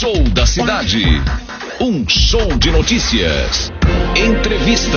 Show da Cidade. Um show de notícias. Entrevista.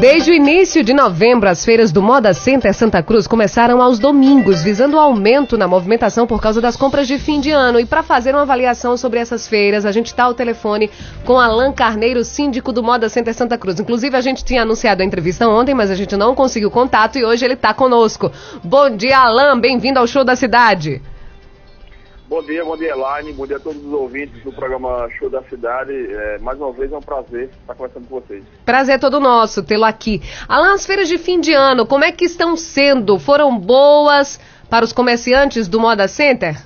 Desde o início de novembro, as feiras do Moda Center Santa Cruz começaram aos domingos, visando o aumento na movimentação por causa das compras de fim de ano. E para fazer uma avaliação sobre essas feiras, a gente está ao telefone com Alan Carneiro, síndico do Moda Center Santa Cruz. Inclusive, a gente tinha anunciado a entrevista ontem, mas a gente não conseguiu contato e hoje ele está conosco. Bom dia, Alan, bem-vindo ao Show da Cidade. Bom dia, bom dia, Elaine. Bom dia a todos os ouvintes do programa Show da Cidade. É, mais uma vez é um prazer estar conversando com vocês. Prazer todo nosso tê-lo aqui. Alan, as feiras de fim de ano, como é que estão sendo? Foram boas para os comerciantes do Moda Center?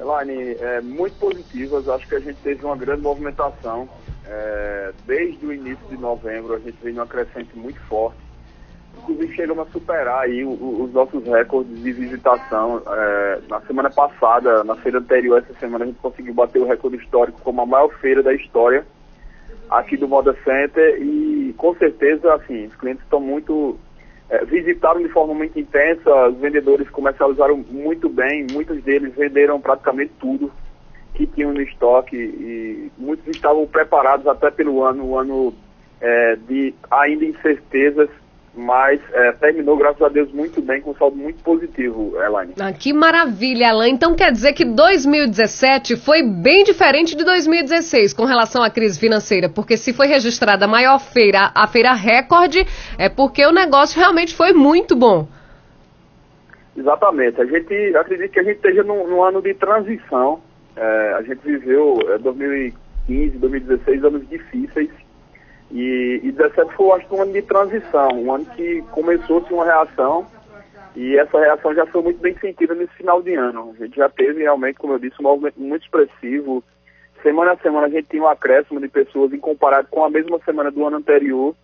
Elaine, é, muito positivas. Acho que a gente teve uma grande movimentação. É, desde o início de novembro, a gente vem numa crescente muito forte inclusive chegamos a superar aí os nossos recordes de visitação. É, na semana passada, na feira anterior, essa semana, a gente conseguiu bater o recorde histórico como a maior feira da história aqui do Moda Center e com certeza, assim, os clientes estão muito é, visitaram de forma muito intensa, os vendedores comercializaram muito bem, muitos deles venderam praticamente tudo que tinham no estoque e muitos estavam preparados até pelo ano, o ano é, de ainda incertezas mas é, terminou, graças a Deus, muito bem, com um saldo muito positivo, Elaine. Ah, que maravilha, Alain. Então quer dizer que 2017 foi bem diferente de 2016 com relação à crise financeira, porque se foi registrada a maior feira, a feira recorde, é porque o negócio realmente foi muito bom. Exatamente. A gente acredita que a gente esteja num, num ano de transição. É, a gente viveu é, 2015, 2016 anos difíceis e, e 17 foi, acho um ano de transição, um ano que começou-se uma reação e essa reação já foi muito bem sentida nesse final de ano. A gente já teve realmente, como eu disse, um movimento muito expressivo. Semana a semana a gente tinha um acréscimo de pessoas em comparado com a mesma semana do ano anterior.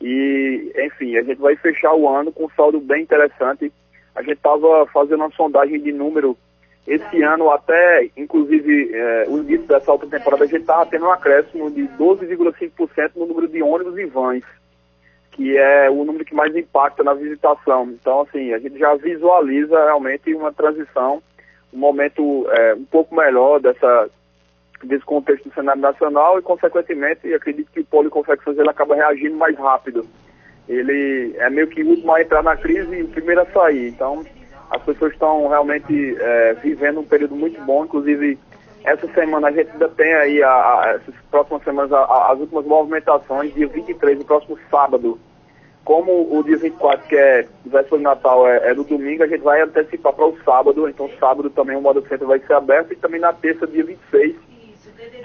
E, enfim, a gente vai fechar o ano com um saldo bem interessante. A gente estava fazendo uma sondagem de número esse ano, até inclusive é, o início dessa alta temporada, a gente estava tendo um acréscimo de 12,5% no número de ônibus e vans, que é o número que mais impacta na visitação. Então, assim, a gente já visualiza realmente uma transição, um momento é, um pouco melhor dessa, desse contexto do cenário nacional e, consequentemente, acredito que o polo confecções ele acaba reagindo mais rápido. Ele é meio que o último a entrar na crise e o primeiro a sair. Então, as pessoas estão realmente é, vivendo um período muito bom, inclusive essa semana a gente ainda tem aí, a, a, essas próximas semanas, a, as últimas movimentações, dia 23, no próximo sábado. Como o dia 24, que é véspera de Natal, é, é no domingo, a gente vai antecipar para o sábado, então sábado também o modo centro vai ser aberto e também na terça, dia 26,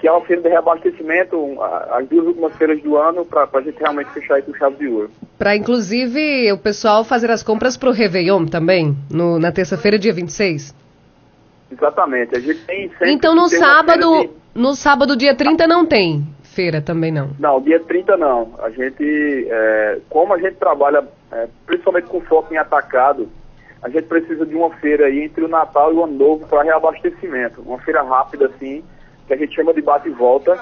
que é uma feira de reabastecimento, as duas últimas feiras do ano, para a gente realmente fechar aí com chave de ouro. Para, inclusive, o pessoal fazer as compras para o Réveillon também, no, na terça-feira, dia 26? Exatamente. A gente tem Então, no sábado, de... no sábado, dia 30, não tem feira também, não? Não, dia 30 não. A gente, é, como a gente trabalha é, principalmente com foco em atacado, a gente precisa de uma feira aí entre o Natal e o Ano Novo para reabastecimento. Uma feira rápida, assim, que a gente chama de bate e volta.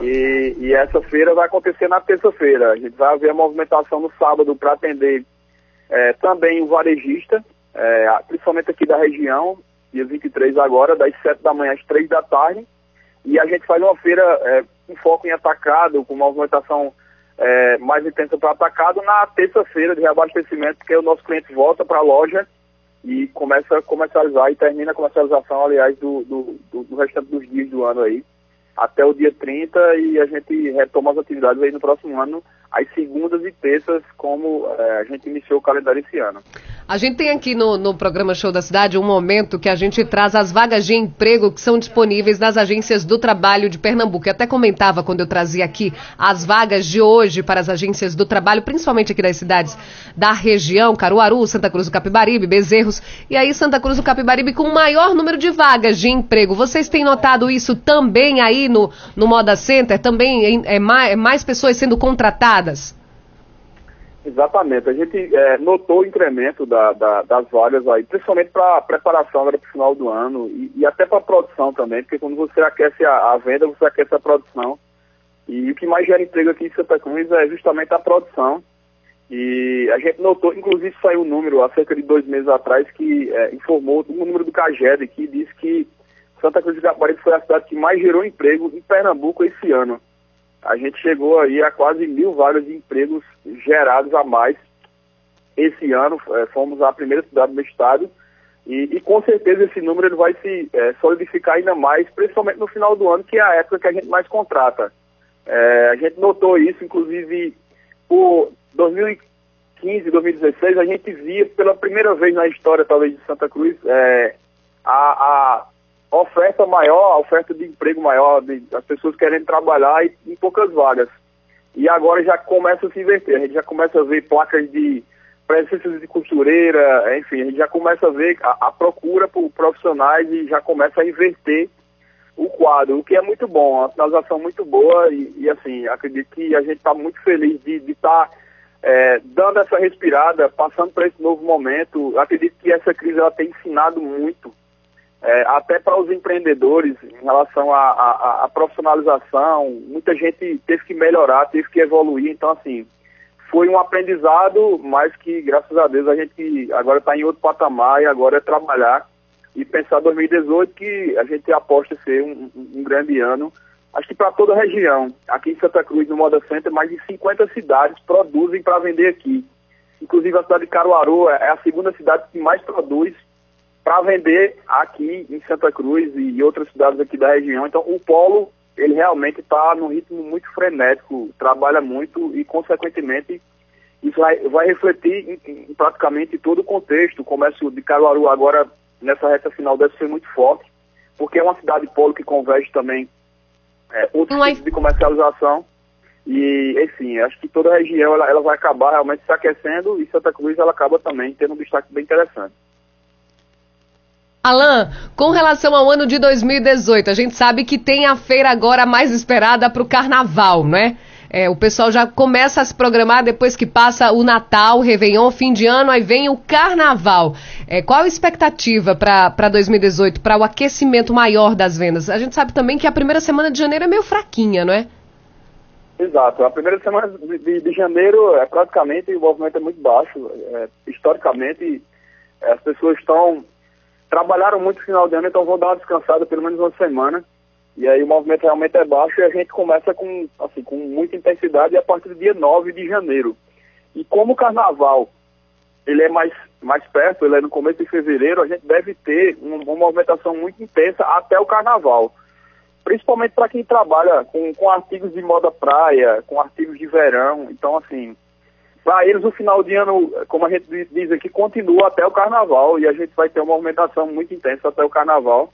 E, e essa feira vai acontecer na terça-feira. A gente vai haver a movimentação no sábado para atender é, também o varejista, é, principalmente aqui da região, dia 23 agora, das 7 da manhã às 3 da tarde. E a gente faz uma feira é, com foco em atacado, com movimentação é, mais intensa para atacado na terça-feira de reabastecimento, que o nosso cliente volta para a loja e começa a comercializar e termina a comercialização, aliás, do, do, do, restante dos dias do ano aí, até o dia 30 e a gente retoma as atividades aí no próximo ano, às segundas e terças, como é, a gente iniciou o calendário esse ano. A gente tem aqui no, no programa Show da Cidade um momento que a gente traz as vagas de emprego que são disponíveis nas agências do trabalho de Pernambuco. Eu até comentava quando eu trazia aqui as vagas de hoje para as agências do trabalho, principalmente aqui das cidades da região, Caruaru, Santa Cruz do Capibaribe, Bezerros, e aí Santa Cruz do Capibaribe com o maior número de vagas de emprego. Vocês têm notado isso também aí no, no Moda Center? Também é, mais, é mais pessoas sendo contratadas? Exatamente. A gente é, notou o incremento da, da, das vagas aí, principalmente para a preparação para o final do ano e, e até para a produção também, porque quando você aquece a, a, venda, você aquece a produção. E o que mais gera emprego aqui em Santa Cruz é justamente a produção. E a gente notou, inclusive saiu um número há cerca de dois meses atrás que é, informou um número do CAGED que diz que Santa Cruz de Caparibe foi a cidade que mais gerou emprego em Pernambuco esse ano. A gente chegou aí a quase mil vagas de empregos gerados a mais esse ano. É, fomos a primeira cidade do estado e, e, com certeza esse número ele vai se é, solidificar ainda mais, principalmente no final do ano, que é a época que a gente mais contrata. É, a gente notou isso, inclusive, por 2015, 2016, a gente via pela primeira vez na história, talvez, de Santa Cruz, é, a, a, oferta maior, oferta de emprego maior, de, as pessoas querendo trabalhar e, em poucas vagas. E agora já começa a se inverter, a gente já começa a ver placas de presença de costureira, enfim, a gente já começa a ver a, a, procura por profissionais e já começa a inverter o quadro, o que é muito bom, uma finalização muito boa e, e assim, acredito que a gente está muito feliz de estar tá, é, dando essa respirada, passando por esse novo momento. Acredito que essa crise ela tem ensinado muito, é, até para os empreendedores, em relação à profissionalização. Muita gente teve que melhorar, teve que evoluir, então assim, foi um aprendizado, mas que graças a Deus a gente agora está em outro patamar e agora é trabalhar e pensar 2018 que a gente aposta ser um, um grande ano. Acho que para toda a região, aqui em Santa Cruz, no Moda Center, mais de 50 cidades produzem para vender aqui. Inclusive a cidade de Caruaru é a segunda cidade que mais produz para vender aqui em Santa Cruz e outras cidades aqui da região. Então o polo ele realmente está num ritmo muito frenético, trabalha muito e, consequentemente, isso vai, vai refletir em, em, praticamente todo o contexto. O comércio de Caruaru agora, nessa reta final, deve ser muito forte, porque é uma cidade polo que converge também é, outros Mas... tipos de comercialização. E, enfim, acho que toda a região ela, ela vai acabar realmente se aquecendo e Santa Cruz ela acaba também tendo um destaque bem interessante. Alan, com relação ao ano de 2018, a gente sabe que tem a feira agora mais esperada para o carnaval, não é? É, o pessoal já começa a se programar depois que passa o Natal, o Réveillon, fim de ano, aí vem o Carnaval. É, qual a expectativa para 2018, para o aquecimento maior das vendas? A gente sabe também que a primeira semana de janeiro é meio fraquinha, não é? Exato. A primeira semana de, de, de janeiro, é praticamente, o movimento é muito baixo. É, historicamente, as pessoas estão trabalharam muito no final de ano, então vou dar uma descansada pelo menos uma semana. E aí o movimento realmente é baixo e a gente começa com, assim, com muita intensidade a partir do dia 9 de janeiro. E como o carnaval ele é mais, mais perto, ele é no começo de fevereiro, a gente deve ter uma, uma movimentação muito intensa até o carnaval. Principalmente para quem trabalha com, com artigos de moda praia, com artigos de verão. Então, assim, para eles, o final de ano, como a gente diz aqui, continua até o carnaval e a gente vai ter uma movimentação muito intensa até o carnaval.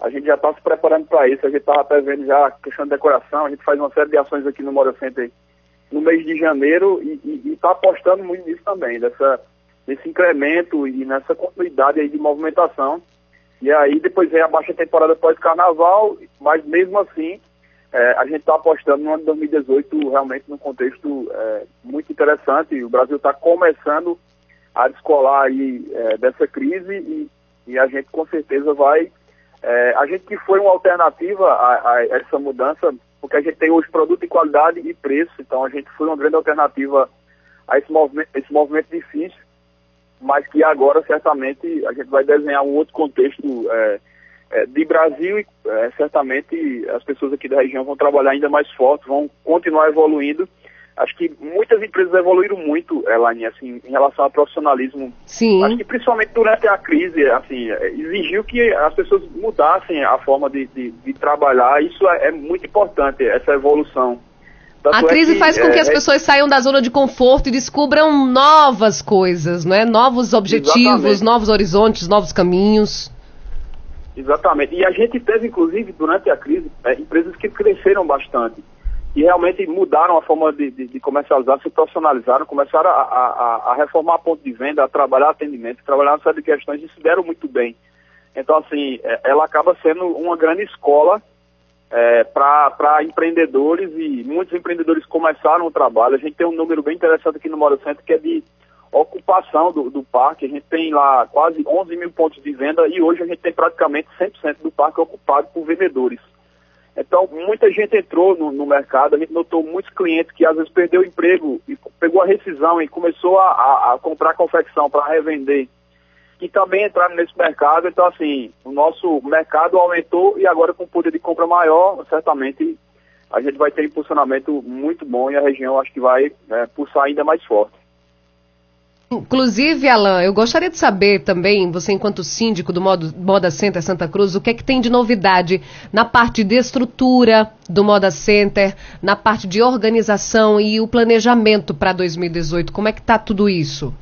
A gente já está se preparando para isso, a gente estava até vendo já a questão de decoração, a gente faz uma série de ações aqui no Mora Center no mês de janeiro e está apostando muito nisso também, dessa, nesse incremento e nessa continuidade aí de movimentação. E aí depois vem a baixa temporada pós-carnaval, mas mesmo assim é, a gente está apostando no ano de 2018 realmente num contexto é, muito interessante. O Brasil está começando a descolar aí é, dessa crise e, e, a gente com certeza vai. É, a gente que foi uma alternativa a, a, essa mudança, porque a gente tem hoje produto de qualidade e preço, então a gente foi uma grande alternativa a esse movimento, esse movimento difícil, mas que agora certamente a gente vai desenhar um outro contexto é, é, de Brasil e é, certamente as pessoas aqui da região vão trabalhar ainda mais forte, vão continuar evoluindo. Acho que muitas empresas evoluíram muito, Elaine, assim, em relação ao profissionalismo. Sim. Acho que principalmente durante a crise, assim, exigiu que as pessoas mudassem a forma de, de, de trabalhar. Isso é, é, muito importante, essa evolução. Tanto a é crise que, faz com que é, as pessoas saiam da zona de conforto e descubram novas coisas, não é? Novos objetivos, Exatamente. novos horizontes, novos caminhos. Exatamente. E a gente teve, inclusive, durante a crise, é, empresas que cresceram bastante e realmente mudaram a forma de, de, de comercializar, se profissionalizaram, começaram a, a, a, reformar ponto de venda, a trabalhar atendimento, trabalhar uma série de questões e se deram muito bem. Então, assim, é, ela acaba sendo uma grande escola é, para empreendedores e muitos empreendedores começaram o trabalho. A gente tem um número bem interessante aqui no Mora Centro que é de ocupação do, do, parque. A gente tem lá quase 11 mil pontos de venda e hoje a gente tem praticamente 100% do parque ocupado por vendedores. Então, muita gente entrou no, no, mercado, a gente notou muitos clientes que às vezes perdeu o emprego e pegou a rescisão e começou a, a, a comprar confecção para revender. que também entraram nesse mercado. Então, assim, o nosso mercado aumentou e agora com poder de compra maior, certamente a gente vai ter impulsionamento muito bom e a região acho que vai é, pulsar ainda mais forte. Inclusive, Alan, eu gostaria de saber também, você enquanto síndico do Moda Center Santa Cruz, o que é que tem de novidade na parte de estrutura do Moda Center, na parte de organização e o planejamento para 2018. Como é que está tudo isso?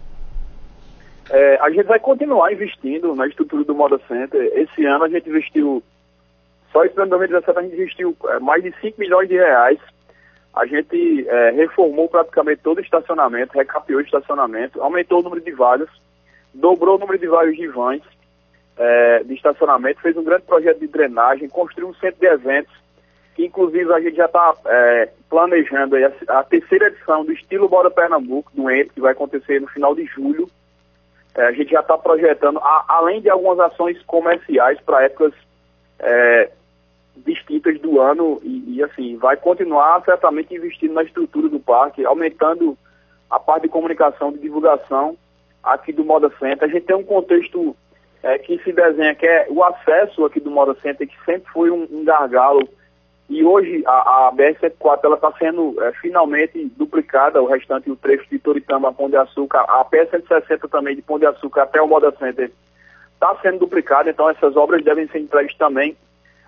É, a gente vai continuar investindo na estrutura do Moda Center. Esse ano a gente investiu, só esse ano de 2017 a gente investiu é, mais de 5 milhões de reais a gente é, reformou praticamente todo o estacionamento, recapeou o estacionamento, aumentou o número de vagas, dobrou o número de vagas de vans é, de estacionamento, fez um grande projeto de drenagem, construiu um centro de eventos, que inclusive a gente já está é, planejando a, a, terceira edição do Estilo Bora Pernambuco, do ENT, que vai acontecer no final de julho. É, a gente já está projetando, a, além de algumas ações comerciais para épocas é, do ano e, e, assim, vai continuar certamente investindo na estrutura do parque, aumentando a parte de comunicação, de divulgação aqui do Moda Center. A gente tem um contexto é, que se desenha, que é o acesso aqui do Moda Center, que sempre foi um, um gargalo, e hoje a, a BR-104 está sendo é, finalmente duplicada, o restante, o trecho de Toritama a Pão de Açúcar, a PR-160 também de Pão de Açúcar até o Moda Center está sendo duplicada, então essas obras devem ser entregues também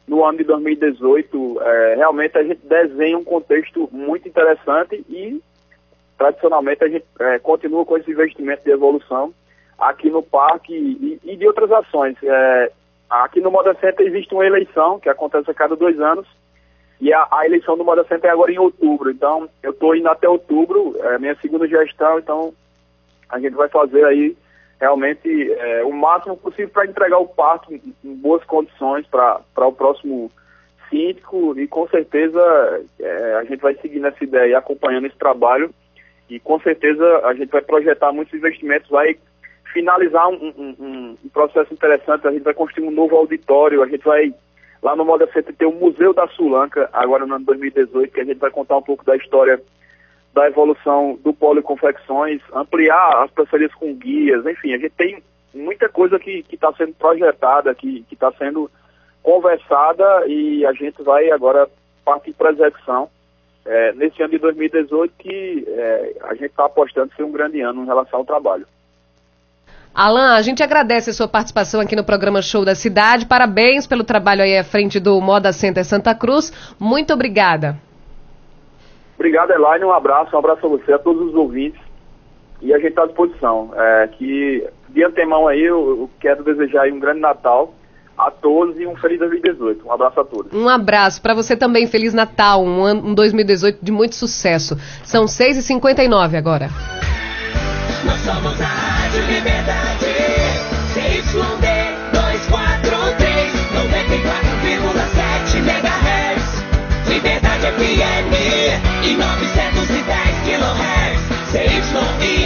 no ano de 2018, é, realmente a gente desenha um contexto muito interessante e, tradicionalmente, a gente é, continua com esse investimento de evolução aqui no parque e, e de outras ações. É, aqui no Moda Center existe uma eleição que acontece a cada dois anos e a, a eleição do Moda Center é agora em outubro. Então, eu estou indo até outubro, é minha segunda gestão, então a gente vai fazer aí realmente é, o máximo possível para entregar o parque em, boas condições para o próximo síndico. E com certeza é, a gente vai seguir nessa ideia e acompanhando esse trabalho. E com certeza a gente vai projetar muitos investimentos, vai finalizar um, um, um processo interessante, a gente vai construir um novo auditório, a gente vai lá no Moda Center ter o Museu da Sulanca, agora no ano 2018, que a gente vai contar um pouco da história da evolução do polo confecções, ampliar as parcerias com guias, enfim, a gente tem muita coisa que está sendo projetada, que está sendo conversada e a gente vai agora partir para execução é, nesse ano de 2018 que é, a gente está apostando ser um grande ano em relação ao trabalho. Alan, a gente agradece a sua participação aqui no programa Show da Cidade. Parabéns pelo trabalho aí à frente do Moda Center Santa Cruz. Muito obrigada. Obrigado, Elaine. Um abraço, um abraço a você, a todos os ouvintes. E a gente está à disposição. É, que de antemão aí, eu, eu quero desejar um grande Natal a todos e um feliz 2018. Um abraço a todos. Um abraço para você também, feliz Natal, um, ano, um 2018 de muito sucesso. São 6h59 agora. Nós somos a Rádio Liberdade, CYD 243, 94,7 MHz, Liberdade FM. 910 kHz, CYI